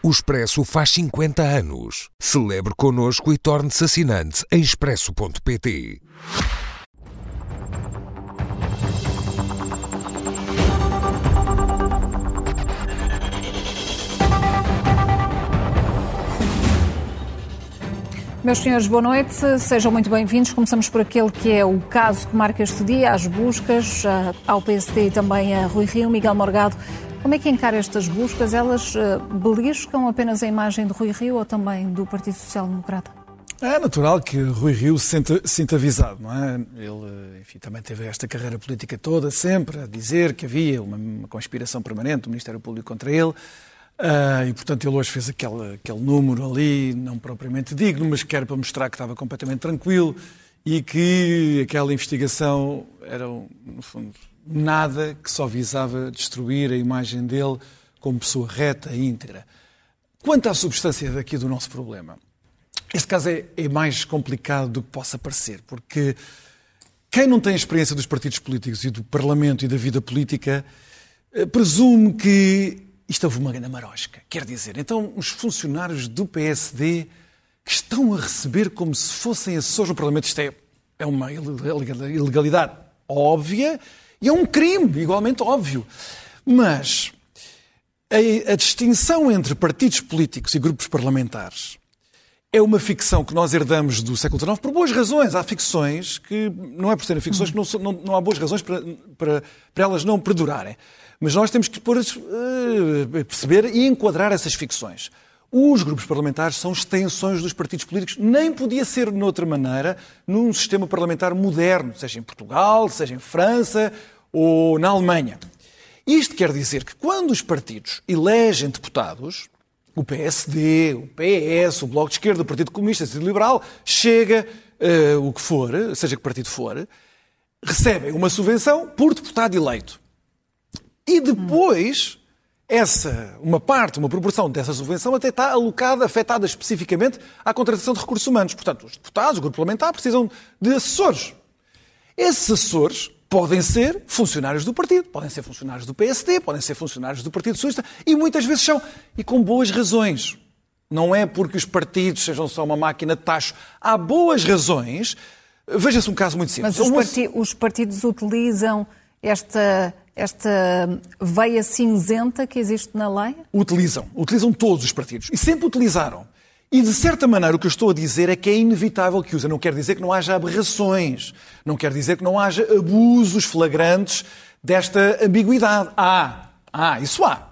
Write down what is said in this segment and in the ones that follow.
O Expresso faz 50 anos. Celebre connosco e torne-se assinante em expresso.pt. Meus senhores, boa noite. Sejam muito bem-vindos. Começamos por aquele que é o caso que marca este dia, as buscas ao PSD e também a Rui Rio. Miguel Morgado, como é que encara estas buscas? Elas uh, beliscam apenas a imagem de Rui Rio ou também do Partido Social Democrata? É natural que Rui Rio se sinta, sinta avisado, não é? Ele, enfim, também teve esta carreira política toda, sempre a dizer que havia uma, uma conspiração permanente do Ministério Público contra ele. Uh, e, portanto, ele hoje fez aquele, aquele número ali, não propriamente digno, mas que era para mostrar que estava completamente tranquilo e que aquela investigação era, no fundo, nada que só visava destruir a imagem dele como pessoa reta e íntegra. Quanto à substância daqui do nosso problema, este caso é, é mais complicado do que possa parecer, porque quem não tem experiência dos partidos políticos e do Parlamento e da vida política eh, presume que isto houve uma grande marosca. Quer dizer, então os funcionários do PSD que estão a receber como se fossem assessores no Parlamento, isto é, é uma ilegalidade óbvia e é um crime igualmente óbvio. Mas a, a distinção entre partidos políticos e grupos parlamentares é uma ficção que nós herdamos do século XIX por boas razões. Há ficções que, não é por serem ficções, que não, não, não há boas razões para, para, para elas não perdurarem. Mas nós temos que pôr, uh, perceber e enquadrar essas ficções. Os grupos parlamentares são extensões dos partidos políticos. Nem podia ser de outra maneira num sistema parlamentar moderno, seja em Portugal, seja em França ou na Alemanha. Isto quer dizer que quando os partidos elegem deputados, o PSD, o PS, o Bloco de Esquerda, o Partido Comunista, o Partido Liberal, chega uh, o que for, seja que partido for, recebem uma subvenção por deputado eleito. E depois, essa, uma parte, uma proporção dessa subvenção até está alocada, afetada especificamente à contratação de recursos humanos. Portanto, os deputados, o grupo parlamentar, precisam de assessores. Esses assessores podem ser funcionários do partido, podem ser funcionários do PSD, podem ser funcionários do Partido Socialista e muitas vezes são. E com boas razões. Não é porque os partidos sejam só uma máquina de tacho. Há boas razões. Veja-se um caso muito simples. Mas os, parti os partidos utilizam esta esta veia cinzenta que existe na lei? Utilizam. Utilizam todos os partidos. E sempre utilizaram. E, de certa maneira, o que eu estou a dizer é que é inevitável que usem. Não quer dizer que não haja aberrações. Não quer dizer que não haja abusos flagrantes desta ambiguidade. Há. Há. Isso há.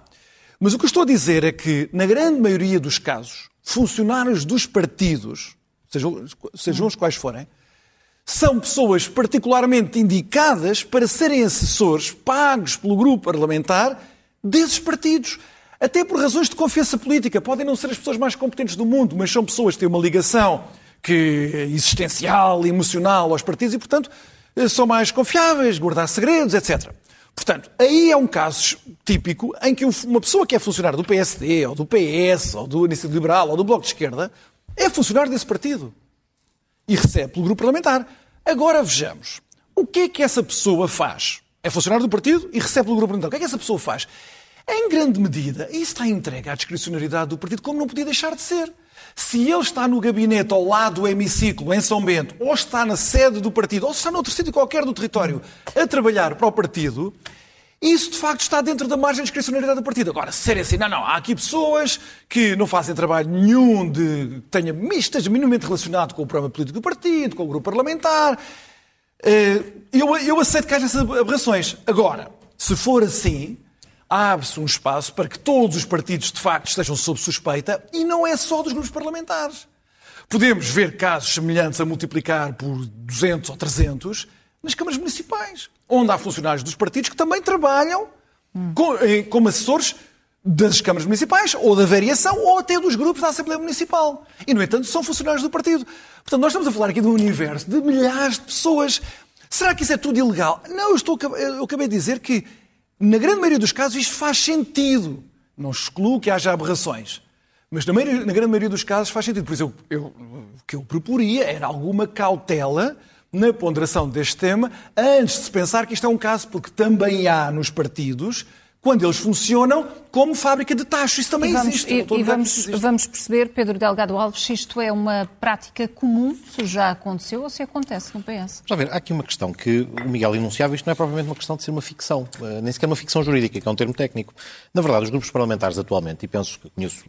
Mas o que eu estou a dizer é que, na grande maioria dos casos, funcionários dos partidos, sejam, sejam os quais forem, são pessoas particularmente indicadas para serem assessores pagos pelo grupo parlamentar desses partidos. Até por razões de confiança política. Podem não ser as pessoas mais competentes do mundo, mas são pessoas que têm uma ligação que, existencial, emocional aos partidos e, portanto, são mais confiáveis, guardar segredos, etc. Portanto, aí é um caso típico em que uma pessoa que é funcionário do PSD, ou do PS, ou do Iniciativa Liberal, ou do Bloco de Esquerda, é funcionário desse partido e recebe pelo grupo parlamentar. Agora vejamos. O que é que essa pessoa faz? É funcionário do partido e recebe pelo grupo parlamentar. O que é que essa pessoa faz? Em grande medida, isso está entregue à discricionariedade do partido, como não podia deixar de ser. Se ele está no gabinete ao lado do hemiciclo, em São Bento, ou está na sede do partido, ou está noutro sítio qualquer do território, a trabalhar para o partido, isso, de facto, está dentro da margem de discricionariedade do partido. Agora, se ser assim, não, não, há aqui pessoas que não fazem trabalho nenhum de tenha mistas minimamente relacionado com o programa político do partido, com o grupo parlamentar. Eh, eu, eu aceito que haja essas aberrações. Agora, se for assim, abre-se um espaço para que todos os partidos, de facto, estejam sob suspeita e não é só dos grupos parlamentares. Podemos ver casos semelhantes a multiplicar por 200 ou 300 nas câmaras municipais, onde há funcionários dos partidos que também trabalham hum. como assessores das câmaras municipais, ou da variação, ou até dos grupos da Assembleia Municipal. E, no entanto, são funcionários do partido. Portanto, nós estamos a falar aqui de um universo de milhares de pessoas. Será que isso é tudo ilegal? Não, eu, estou, eu acabei de dizer que, na grande maioria dos casos, isto faz sentido. Não excluo que haja aberrações. Mas na, maioria, na grande maioria dos casos faz sentido. Por isso, eu, eu, o que eu proporia era alguma cautela na ponderação deste tema, antes de se pensar que isto é um caso, porque também há nos partidos quando eles funcionam como fábrica de tachos. Isso também e vamos, existe. E, e vamos, existe. vamos perceber, Pedro Delgado Alves, se isto é uma prática comum, se já aconteceu ou se acontece no PS. Já ver, há aqui uma questão que o Miguel enunciava, isto não é propriamente uma questão de ser uma ficção, eh, nem sequer uma ficção jurídica, que é um termo técnico. Na verdade, os grupos parlamentares atualmente, e penso que conheço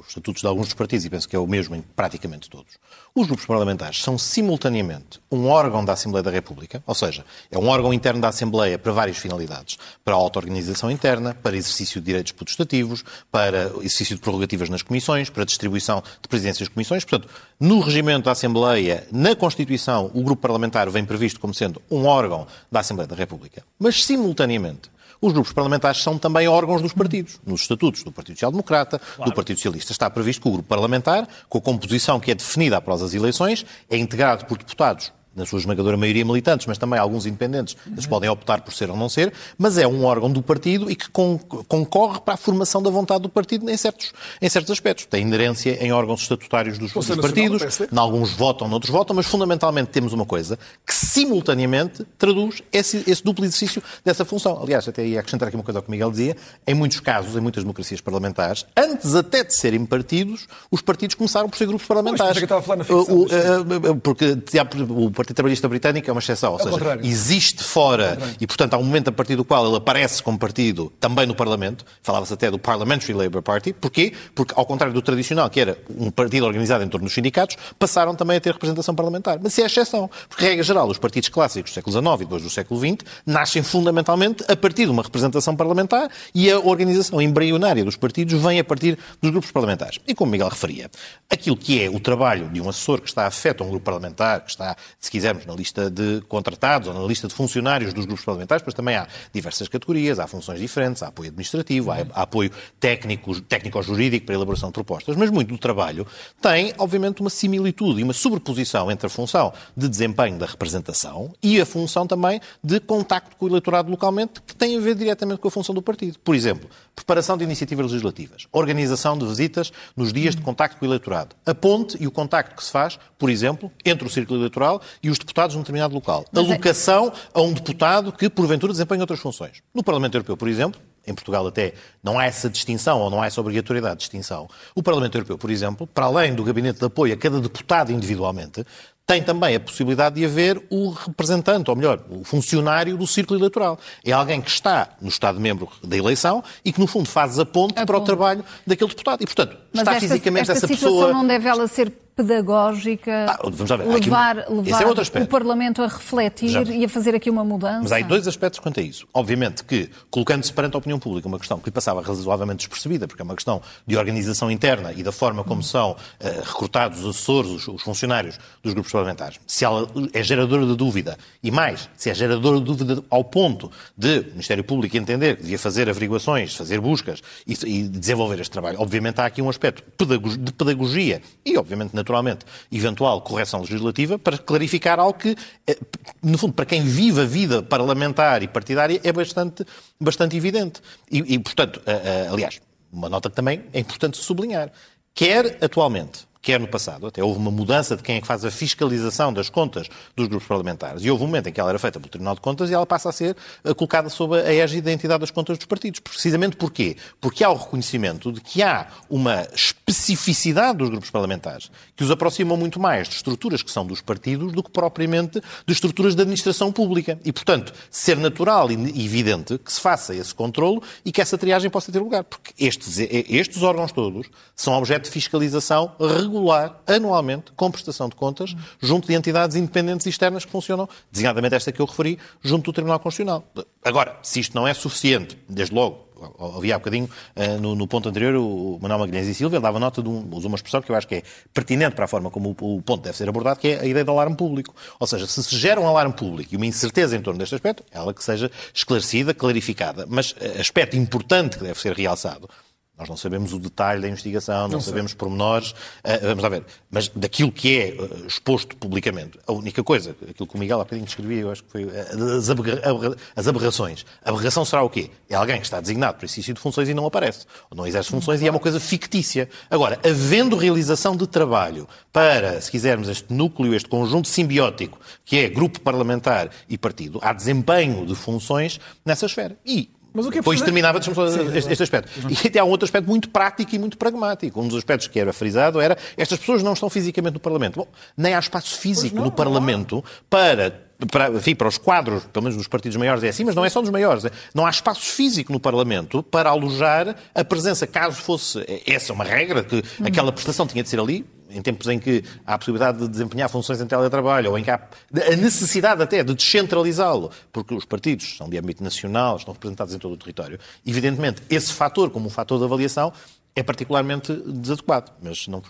os estatutos de alguns dos partidos, e penso que é o mesmo em praticamente todos, os grupos parlamentares são simultaneamente um órgão da Assembleia da República, ou seja, é um órgão interno da Assembleia para várias finalidades, para a auto-organização interna, para exercício de direitos potestativos, para exercício de prerrogativas nas comissões, para distribuição de presidências de comissões. Portanto, no regimento da Assembleia, na Constituição, o grupo parlamentar vem previsto como sendo um órgão da Assembleia da República. Mas, simultaneamente, os grupos parlamentares são também órgãos dos partidos, nos estatutos do Partido Social Democrata, claro. do Partido Socialista. Está previsto que o grupo parlamentar, com a composição que é definida após as eleições, é integrado por deputados na sua esmagadora maioria militantes, mas também alguns independentes, eles podem optar por ser ou não ser, mas é um órgão do partido e que concorre para a formação da vontade do partido em certos, em certos aspectos. Tem inerência em órgãos estatutários dos, dos partidos, em alguns votam, noutros votam, mas fundamentalmente temos uma coisa que simultaneamente traduz esse, esse duplo exercício dessa função. Aliás, até ia acrescentar aqui uma coisa ao que o Miguel dizia, em muitos casos, em muitas democracias parlamentares, antes até de serem partidos, os partidos começaram por ser grupos parlamentares. Mas, que estava a falar na ficção, o, o, porque o Partido Trabalhista Britânico é uma exceção, ou seja, contrário. existe fora e, portanto, há um momento a partir do qual ele aparece como partido também no Parlamento, falava-se até do Parliamentary Labour Party. Porquê? Porque, ao contrário do tradicional, que era um partido organizado em torno dos sindicatos, passaram também a ter representação parlamentar. Mas isso é exceção, porque, regra geral, os partidos clássicos do século XIX e depois do século XX nascem fundamentalmente a partir de uma representação parlamentar e a organização embrionária dos partidos vem a partir dos grupos parlamentares. E como Miguel referia, aquilo que é o trabalho de um assessor que está afeto a um grupo parlamentar, que está, se quisermos, na lista de contratados ou na lista de funcionários dos grupos parlamentares, pois também há diversas categorias, há funções diferentes, há apoio administrativo, há, há apoio técnico, técnico-jurídico para a elaboração de propostas, mas muito do trabalho tem, obviamente, uma similitude e uma sobreposição entre a função de desempenho da representação e a função também de contacto com o eleitorado localmente, que tem a ver diretamente com a função do partido. Por exemplo, preparação de iniciativas legislativas, organização de visitas nos dias de contacto com o eleitorado, a ponte e o contacto que se faz, por exemplo, entre o círculo eleitoral e os deputados num determinado local. Mas é- Alocação é... a um deputado que, porventura, desempenha outras funções. No Parlamento Europeu, por exemplo, em Portugal até não há essa distinção ou não há essa obrigatoriedade de distinção. O Parlamento Europeu, por exemplo, para além do gabinete de apoio a cada deputado individualmente, tem também a possibilidade de haver o representante, ou melhor, o funcionário do círculo eleitoral. É alguém que está no Estado-membro da eleição e que, no fundo, faz a ponte a para ponte. o trabalho daquele deputado. E, portanto, Mas está esta, fisicamente esta essa pessoa... não deve ela ser pedagógica, ah, levar, aqui, levar é o Parlamento a refletir Já. e a fazer aqui uma mudança. Mas há dois aspectos quanto a isso. Obviamente que, colocando-se perante a opinião pública uma questão que lhe passava razoavelmente despercebida, porque é uma questão de organização interna e da forma como são uh, recrutados os assessores, os, os, funcionários dos grupos parlamentares, se ela é geradora de dúvida, e mais, se é geradora de dúvida ao ponto de o Ministério Público entender que devia fazer averiguações, fazer buscas e, e desenvolver este trabalho, obviamente há aqui um aspecto de pedagogia e, obviamente, naturalmente, eventual correção legislativa para clarificar algo que, eh, no fundo, para quem vive a vida parlamentar e partidária é bastante, bastante evidente. E, e portanto, aliás, uma nota que também é importante sublinhar. Quer atualmente quer no passado. Até houve uma mudança de quem é que faz a fiscalização das contas dos grupos parlamentares. E houve um momento em que ela era feita pelo Tribunal de Contas e ela passa a ser eh, colocada sob a égide da entidade das contas dos partidos. Precisamente porquê? Porque há o reconhecimento de que há uma especificidade dos grupos parlamentares que os aproximam muito mais de estruturas que são dos partidos do que propriamente de estruturas de administração pública. E, portanto, ser natural e evidente que se faça esse controlo e que essa triagem possa ter lugar. Porque estes, estes órgãos todos são objeto de fiscalização regular regular anualmente com prestação de contas junto de entidades independentes e externas que funcionam, designadamente esta que eu referi, junto do Tribunal Constitucional. Agora, se isto não é suficiente, desde logo, havia há bocadinho, uh, no, no, ponto anterior, o Manuel Magalhães e Silva dava nota de um, uma expressão que eu acho que é pertinente para a forma como o, o, ponto deve ser abordado, que é a ideia do alarme público. Ou seja, se se gera um alarme público e uma incerteza em torno deste aspecto, ela que seja esclarecida, clarificada. Mas uh, aspecto importante que deve ser realçado nós não sabemos o detalhe da investigação, não, não sabemos sei. pormenores, uh, vamos lá ver, mas daquilo que é uh, exposto publicamente, a única coisa, aquilo que o Miguel há bocadinho descrevia, eu acho que foi uh, as, aberra as, aberrações. A aberração será o quê? É alguém que está designado para exercício de funções e não aparece, ou não exerce funções e é uma coisa fictícia. Agora, havendo realização de trabalho para, se quisermos, este núcleo, este conjunto simbiótico, que é grupo parlamentar e partido, há desempenho de funções nessa esfera. E Mas o que é Depois terminava deixa-me só este, este aspecto. E até há um outro aspecto muito prático e muito pragmático. Um dos aspectos que era frisado era estas pessoas não estão fisicamente no Parlamento. Bom, nem há espaço físico no Parlamento para. Para, enfim, para os quadros, pelo menos dos partidos maiores é assim, mas não é só dos maiores. é- Não há espaço físico no Parlamento para alojar a presença, caso fosse essa uma regra, que aquela prestação tinha de ser ali, em tempos em que há a possibilidade de desempenhar funções em teletrabalho, ou em que há a necessidade até de descentralizá-lo, porque os partidos são de âmbito nacional, estão representados em todo o território. Evidentemente, esse fator, como um fator de avaliação, é particularmente desadequado. Mas, não,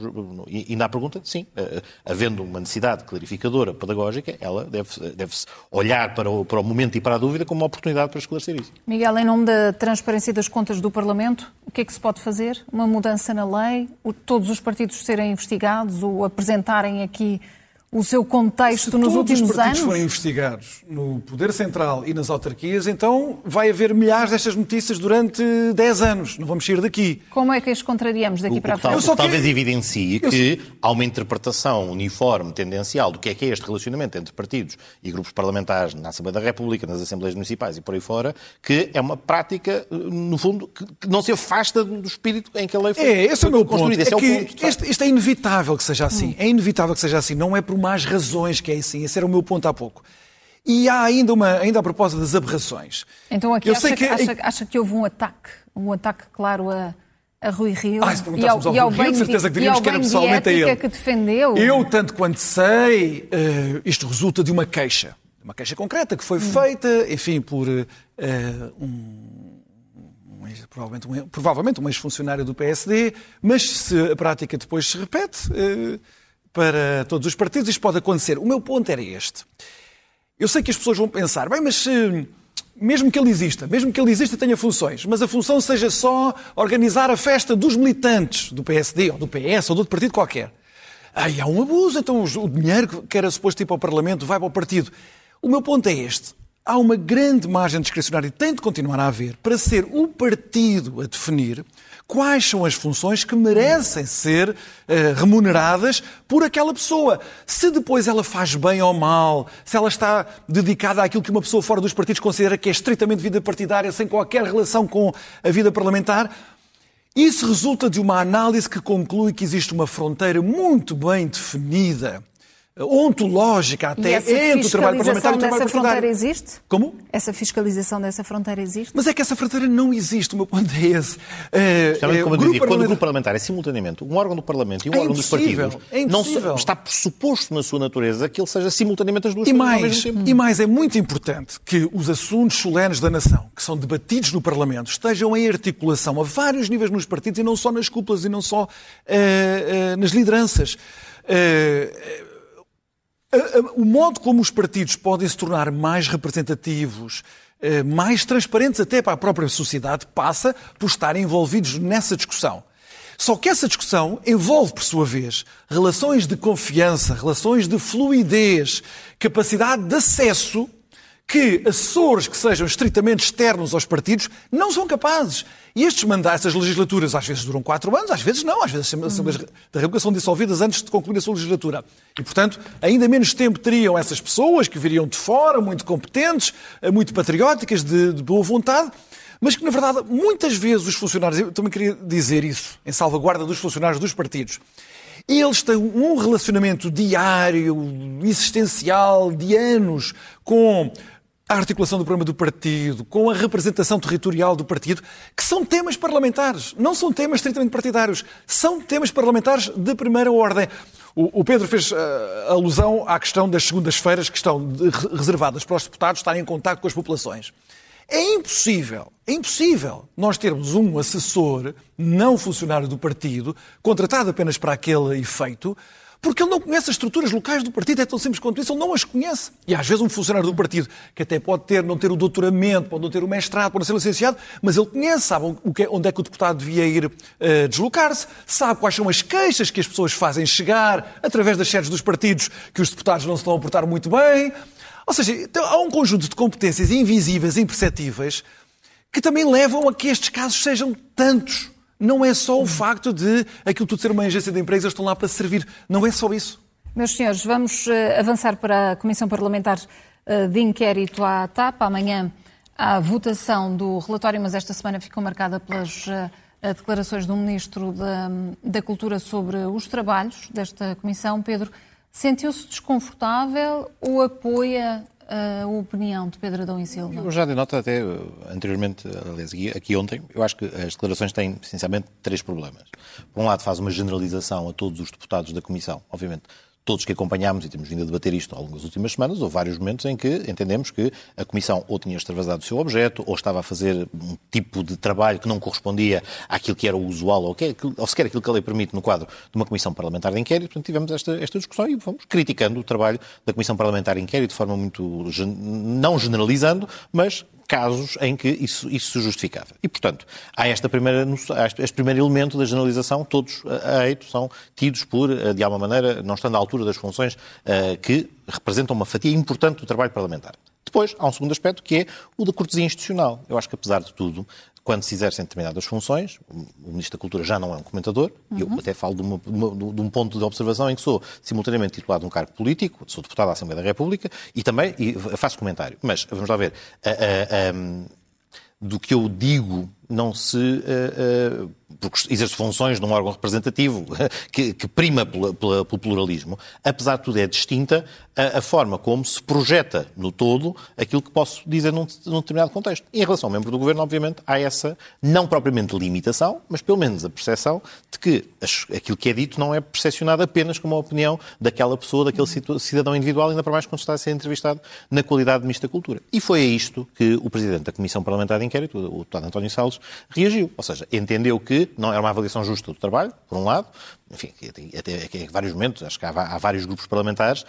e, na pergunta, sim, eh, havendo uma necessidade clarificadora, pedagógica, ela deve- deve-se olhar para o, para o momento e para a dúvida como uma oportunidade para esclarecer isso. Miguel, em nome da transparência das contas do Parlamento, o que é que se pode fazer? Uma mudança na lei? Todos os partidos serem investigados ou apresentarem aqui o seu contexto Se nos todos últimos os partidos anos? forem investigados no Poder Central e nas autarquias, então vai haver milhares destas notícias durante 10 anos. Não vamos sair daqui. Como é que as contrariamos daqui O, para a tal- frente? Que talvez evidencie Eu que há uma interpretação uniforme, tendencial, do que é que é este relacionamento entre partidos e grupos parlamentares na Assembleia da República, nas Assembleias Municipais e por aí fora, que é uma prática, eh, no fundo, que, não se afasta do espírito em que a lei foi, É, esse é o meu ponto. Esse É é, o ponto. este, este é inevitável que seja assim. É inevitável que seja assim. Não é por más razões que é assim. Esse era o meu ponto há pouco. E há ainda uma, ainda a propósito das aberrações. Então aqui Eu acha, sei que, que- acha, acha que houve um ataque, um ataque claro a, a Rui Rio Ah, se perguntássemos ao Rui Rio, de certeza que e ao diríamos que era pessoalmente a ele. que defendeu. Eu, tanto quanto sei, eh, isto resulta de uma queixa. Uma queixa concreta que foi feita, enfim, por eh, um, um provavelmente, um, provavelmente um ex-funcionário do PSD, mas se a prática depois se repete eh, para todos os partidos, isto pode acontecer. O meu ponto era este. Eu sei que as pessoas vão pensar, bem, mas eh, mesmo que ele exista, mesmo que ele exista tenha funções, mas a função seja só organizar a festa dos militantes do PSD, ou do PS, ou de outro partido qualquer. Aí há um abuso, então o dinheiro que era suposto ir para o Parlamento vai para o partido. O meu ponto é este. Há uma grande margem discricionária e tem de continuar a haver para ser o partido a definir quais são as funções que merecem ser eh, remuneradas por aquela pessoa. Se depois ela faz bem ou mal, se ela está dedicada àquilo que uma pessoa fora dos partidos considera que é estritamente vida partidária, sem qualquer relação com a vida parlamentar, isso resulta de uma análise que conclui que existe uma fronteira muito bem definida, ontológica até, entre o trabalho parlamentar e fiscalização o trabalho dessa fronteira partidário. existe? Como? Essa fiscalização dessa fronteira existe? Mas é que essa fronteira não existe, o meu ponto é esse. Justamente eh, como eu dizia, quando o parlamentar- grupo parlamentar é simultaneamente um órgão do Parlamento e um É órgão dos partidos, é não se- está pressuposto na sua natureza que ele seja simultaneamente as duas E mais, mesmo tempo. e mais, é muito importante que os assuntos solenes da nação, que são debatidos no Parlamento, estejam em articulação a vários níveis nos partidos e não só nas cúpulas e não só eh, eh, nas lideranças. A- o modo como os partidos podem se tornar mais representativos, eh, mais transparentes até para a própria sociedade, passa por estarem envolvidos nessa discussão. Só que essa discussão envolve, por sua vez, relações de confiança, relações de fluidez, capacidade de acesso que assessores que sejam estritamente externos aos partidos não são capazes. E estes mandatos, as legislaturas, às vezes duram quatro anos, às vezes não. Às vezes as Assembleias da República são dissolvidas antes de concluir a sua legislatura. E, portanto, ainda menos tempo teriam essas pessoas que viriam de fora, muito competentes, eh, muito patrióticas, de, de boa vontade, mas que, na verdade, muitas vezes os funcionários, eu também queria dizer isso, em salvaguarda dos funcionários dos partidos, eles têm um relacionamento diário, existencial, de anos, com a articulação do programa do partido, com a representação territorial do partido, que são temas parlamentares, não são temas estritamente partidários, são temas parlamentares de primeira ordem. O, Pedro fez ah, alusão à questão das segundas-feiras que estão de- reservadas para os deputados estarem em contato com as populações. É impossível, é impossível nós termos um assessor não funcionário do partido, contratado apenas para aquele efeito, porque ele não conhece as estruturas locais do partido, é tão simples quanto isso, ele não as conhece. E às vezes um funcionário do partido, que até pode ter, não ter o doutoramento, pode não ter o mestrado, pode não ser licenciado, mas ele conhece, sabe é- onde é que o deputado devia ir eh, deslocar-se, sabe quais são as queixas que as pessoas fazem chegar através das sedes dos partidos que os deputados não se estão a portar muito bem. Ou seja, então, há um conjunto de competências invisíveis, imperceptíveis, que também levam a que estes casos sejam tantos. Não é só o facto de aquilo tudo ser uma agência de empresas, estão lá para servir. Não é só isso. Meus senhores, vamos eh, avançar para a Comissão Parlamentar eh, de Inquérito à TAP. Amanhã à votação do relatório, mas esta semana ficou marcada pelas uh, declarações do Ministro da, da Cultura sobre os trabalhos desta Comissão. Pedro, sentiu-se desconfortável ou apoia a opinião de Pedro Adão e Silva? Eu já dei nota até anteriormente, aliás, aqui ontem, eu acho que as declarações têm essencialmente três problemas. Por um lado, faz uma generalização a todos os deputados da Comissão, obviamente todos que acompanhámos e temos vindo a debater isto ao longo das últimas semanas, houve vários momentos em que entendemos que a Comissão ou tinha extravasado o seu objeto, ou estava a fazer um tipo de trabalho que não correspondia àquilo que era o usual, ou, que, ou sequer aquilo que a lei permite no quadro de uma Comissão Parlamentar de Inquérito. Portanto, tivemos esta, esta discussão e fomos criticando o trabalho da Comissão Parlamentar de Inquérito de forma muito, não generalizando, mas casos em que isso, isso se justificava. E, portanto, há esta primeira, este primeiro elemento da generalização, todos a eito são tidos por, eh, de alguma maneira, não estando à altura das funções uh, que representam uma fatia importante do trabalho parlamentar. Depois, há um segundo aspecto que é o da cortesia institucional. Eu acho que, apesar de tudo, quando se exercem determinadas funções, o Ministro da Cultura já não é um comentador, uhum. eu até falo de, uma, de, um ponto de observação em que sou simultaneamente titulado de um cargo político, sou deputado da Assembleia da República e também e faço comentário. Mas, vamos lá ver, a, a, a, do que eu digo não se. Uh, uh, porque exerce funções num órgão representativo que, que prima pela, pela, pelo pluralismo, apesar de tudo é distinta a, a, forma como se projeta no todo aquilo que posso dizer num, num, determinado contexto. Em relação ao membro do governo, obviamente, há essa, não propriamente limitação, mas pelo menos a percepção de que as, aquilo que é dito não é percepcionado apenas como a opinião daquela pessoa, daquele cidadão individual, ainda para mais quando está a ser entrevistado na qualidade de Ministro da Cultura. E foi a isto que o Presidente da Comissão Parlamentar de Inquérito, o deputado António Salles, reagiu. Ou seja, entendeu que não era uma avaliação justa do trabalho, por um lado, enfim, até, até, vários momentos, acho que há, há vários grupos parlamentares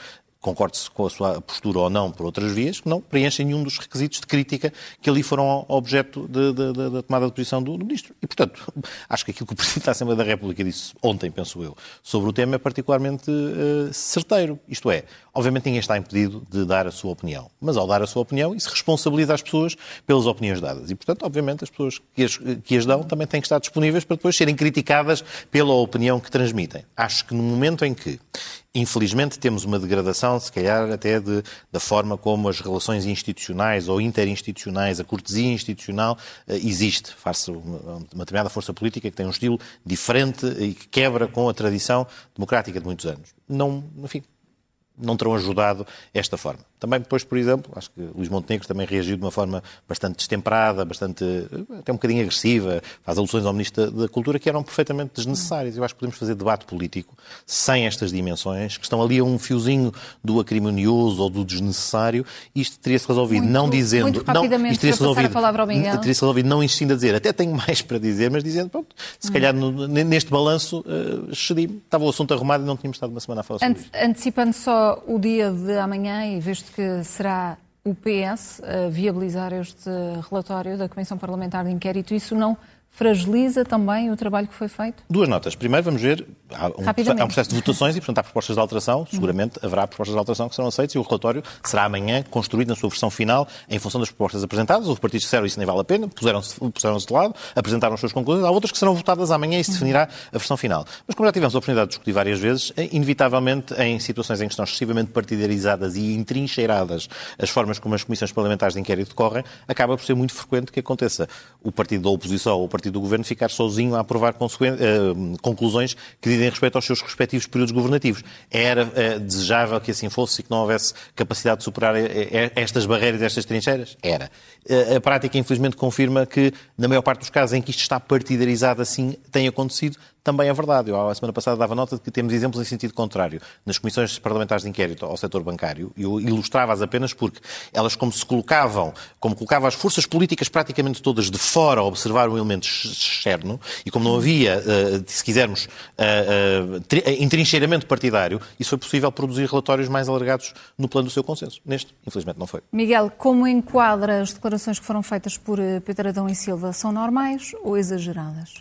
concorde-se com a sua postura ou não por outras vias, que não preenchem nenhum dos requisitos de crítica que ali foram objeto da tomada de posição do, do, Ministro. E, portanto, acho que aquilo que o Presidente da Assembleia da República disse ontem, penso eu, sobre o tema é particularmente uh, certeiro. Isto é, obviamente ninguém está impedido de dar a sua opinião, mas ao dar a sua opinião, isso responsabiliza as pessoas pelas opiniões dadas. E, portanto, obviamente, as pessoas que as, que as dão também têm que estar disponíveis para depois serem criticadas pela opinião que transmitem. Acho que no momento em que Infelizmente temos uma degradação, se calhar até de, da forma como as relações institucionais ou interinstitucionais, a cortesia institucional uh, existe, uma, uma determinada força política que tem um estilo diferente e que quebra com a tradição democrática de muitos anos. Não, enfim, não terão ajudado esta forma. Também depois, por exemplo, acho que Luís Montenegro também reagiu de uma forma bastante destemperada, bastante, até um bocadinho agressiva, faz alusões ao Ministro da Cultura que eram perfeitamente desnecessárias. Eu acho que podemos fazer debate político sem estas dimensões, que estão ali a um fiozinho do acrimonioso ou do desnecessário, e isto teria-se resolvido muito, não dizendo... Muito não, teria-se resolvido, a palavra ao Miguel. Teria-se resolvido não insistindo a dizer, até tenho mais para dizer, mas dizendo, pronto, se calhar no, neste balanço uh. Estava o assunto arrumado e não tínhamos estado uma semana a falar sobre Ante. Antecipando só o dia de amanhã, e visto que será o PS a viabilizar este relatório da Comissão Parlamentar de Inquérito, isso não fragiliza também o trabalho que foi feito? Duas notas. Primeiro, vamos ver, há um, há um processo de votações e, portanto, há propostas de alteração. Seguramente haverá propostas de alteração que serão aceitas e o relatório será amanhã construído na sua versão final em função das propostas apresentadas. Houve partidos que disseram isso nem vale a pena, puseram-se puseram de lado, apresentaram as suas conclusões. Há outras que serão votadas amanhã e se definirá a versão final. Mas, como já tivemos a oportunidade de discutir várias vezes, é inevitavelmente, em situações em que estão excessivamente partidarizadas e entrincheiradas as formas como as comissões parlamentares de inquérito decorrem, acaba por ser muito frequente que aconteça o partido da oposição ou o partido partido do governo ficar sozinho a aprovar uh, conclusões que dizem respeito aos seus respectivos períodos governativos. Era uh, desejável que assim fosse e que não houvesse capacidade de superar eh, estas barreiras, estas trincheiras? Era. Uh, a prática, infelizmente, confirma que, na maior parte dos casos em que isto está partidarizado assim, tem acontecido, também é verdade. Eu, a semana passada, dava nota de que temos exemplos em sentido contrário. Nas comissões parlamentares de inquérito ao setor bancário, eu ilustrava-as apenas porque elas, como se colocavam, como colocavam as forças políticas praticamente todas de fora a observar um elemento externo, e como não havia, eh, se quisermos, uh, uh, entrincheiramento partidário, isso foi possível produzir relatórios mais alargados no plano do seu consenso. Neste, infelizmente, não foi. Miguel, como enquadra as declarações que foram feitas por Pedro Adão e Silva? São normais ou exageradas?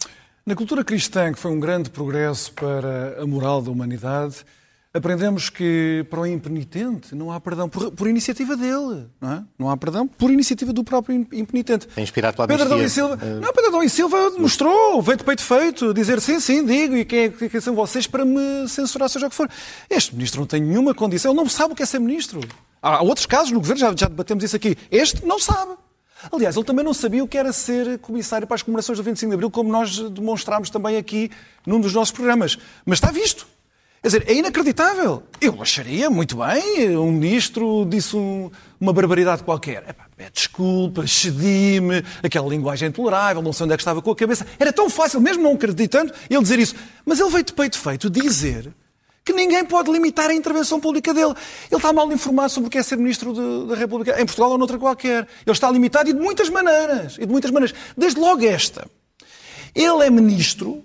Na cultura cristã, que foi um grande progresso para a moral da humanidade, aprendemos que para o impenitente não há perdão por, por iniciativa dele, não é? Não há perdão por iniciativa do próprio impenitente. Tem inspirado pela Pedro e Silva, uh... não, Pedro e Silva mostrou, veio de peito feito, dizer sim, sim, digo, e quem, é, quem são vocês para me censurar, seja o que for. Este ministro não tem nenhuma condição, ele não sabe o que é ser ministro. Há outros casos no governo, já, já debatemos isso aqui. Este não sabe. Aliás, ele também não sabia o que era ser comissário para as comemorações do 25 de Abril, como nós demonstrámos também aqui num dos nossos programas. Mas está visto. Quer dizer, é inacreditável. Eu acharia muito bem, um ministro disse um, uma barbaridade qualquer. Epá, pede desculpa, cedi-me, aquela linguagem intolerável, não sei onde é que estava com a cabeça. Era tão fácil, mesmo não acreditando, ele dizer isso. Mas ele veio de peito feito dizer que ninguém pode limitar a intervenção pública dele. Ele está mal informado sobre o que é ser ministro de, da República, em Portugal ou noutra qualquer. Ele está limitado e de muitas maneiras. E de muitas maneiras. Desde logo esta. Ele é ministro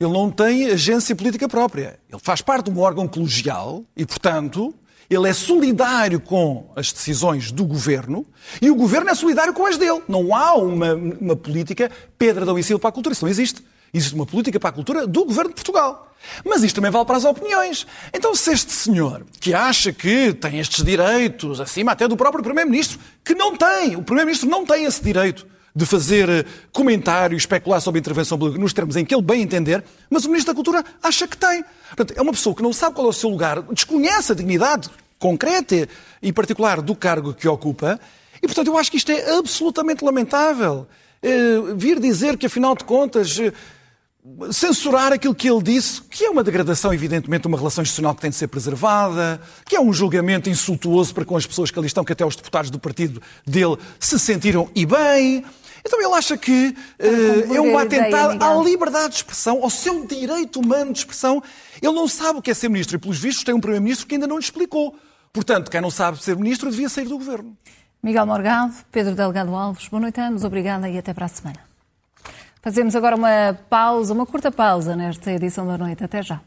ele não tem agência política própria. Ele faz parte de um órgão colegial e, portanto, ele é solidário com as decisões do governo e o governo é solidário com as dele. Não há uma, uma política Pedra da Silva para a cultura. Isso não existe. Existe uma política para a cultura do governo de Portugal. Mas isto também vale para as opiniões. Então, se este senhor, que acha que tem estes direitos, acima até do próprio Primeiro-Ministro, que não tem, o Primeiro-Ministro não tem esse direito, de fazer eh, comentário, especular sobre a intervenção pública nos termos em que ele bem entender, mas o Ministro da Cultura acha que tem. Portanto, é uma pessoa que não sabe qual é o seu lugar, desconhece a dignidade concreta e particular do cargo que ocupa, e portanto eu acho que isto é absolutamente lamentável. Eh, vir dizer que, afinal de contas, eh, censurar aquilo que ele disse, que é uma degradação, evidentemente, de uma relação institucional que tem de ser preservada, que é um julgamento insultuoso para com as pessoas que ali estão, que até os deputados do partido dele se sentiram e bem. Então ele acha que uh, é um atentado à liberdade de expressão, ao seu direito humano de expressão. Ele não sabe o que é ser ministro e, pelos vistos, tem um primeiro-ministro que ainda não lhe explicou. Portanto, quem não sabe ser ministro devia sair do governo. Miguel Morgado, Pedro Delgado Alves, boa noite a ambos, obrigada e até para a semana. Fazemos agora uma pausa, uma curta pausa nesta edição da noite. Até já.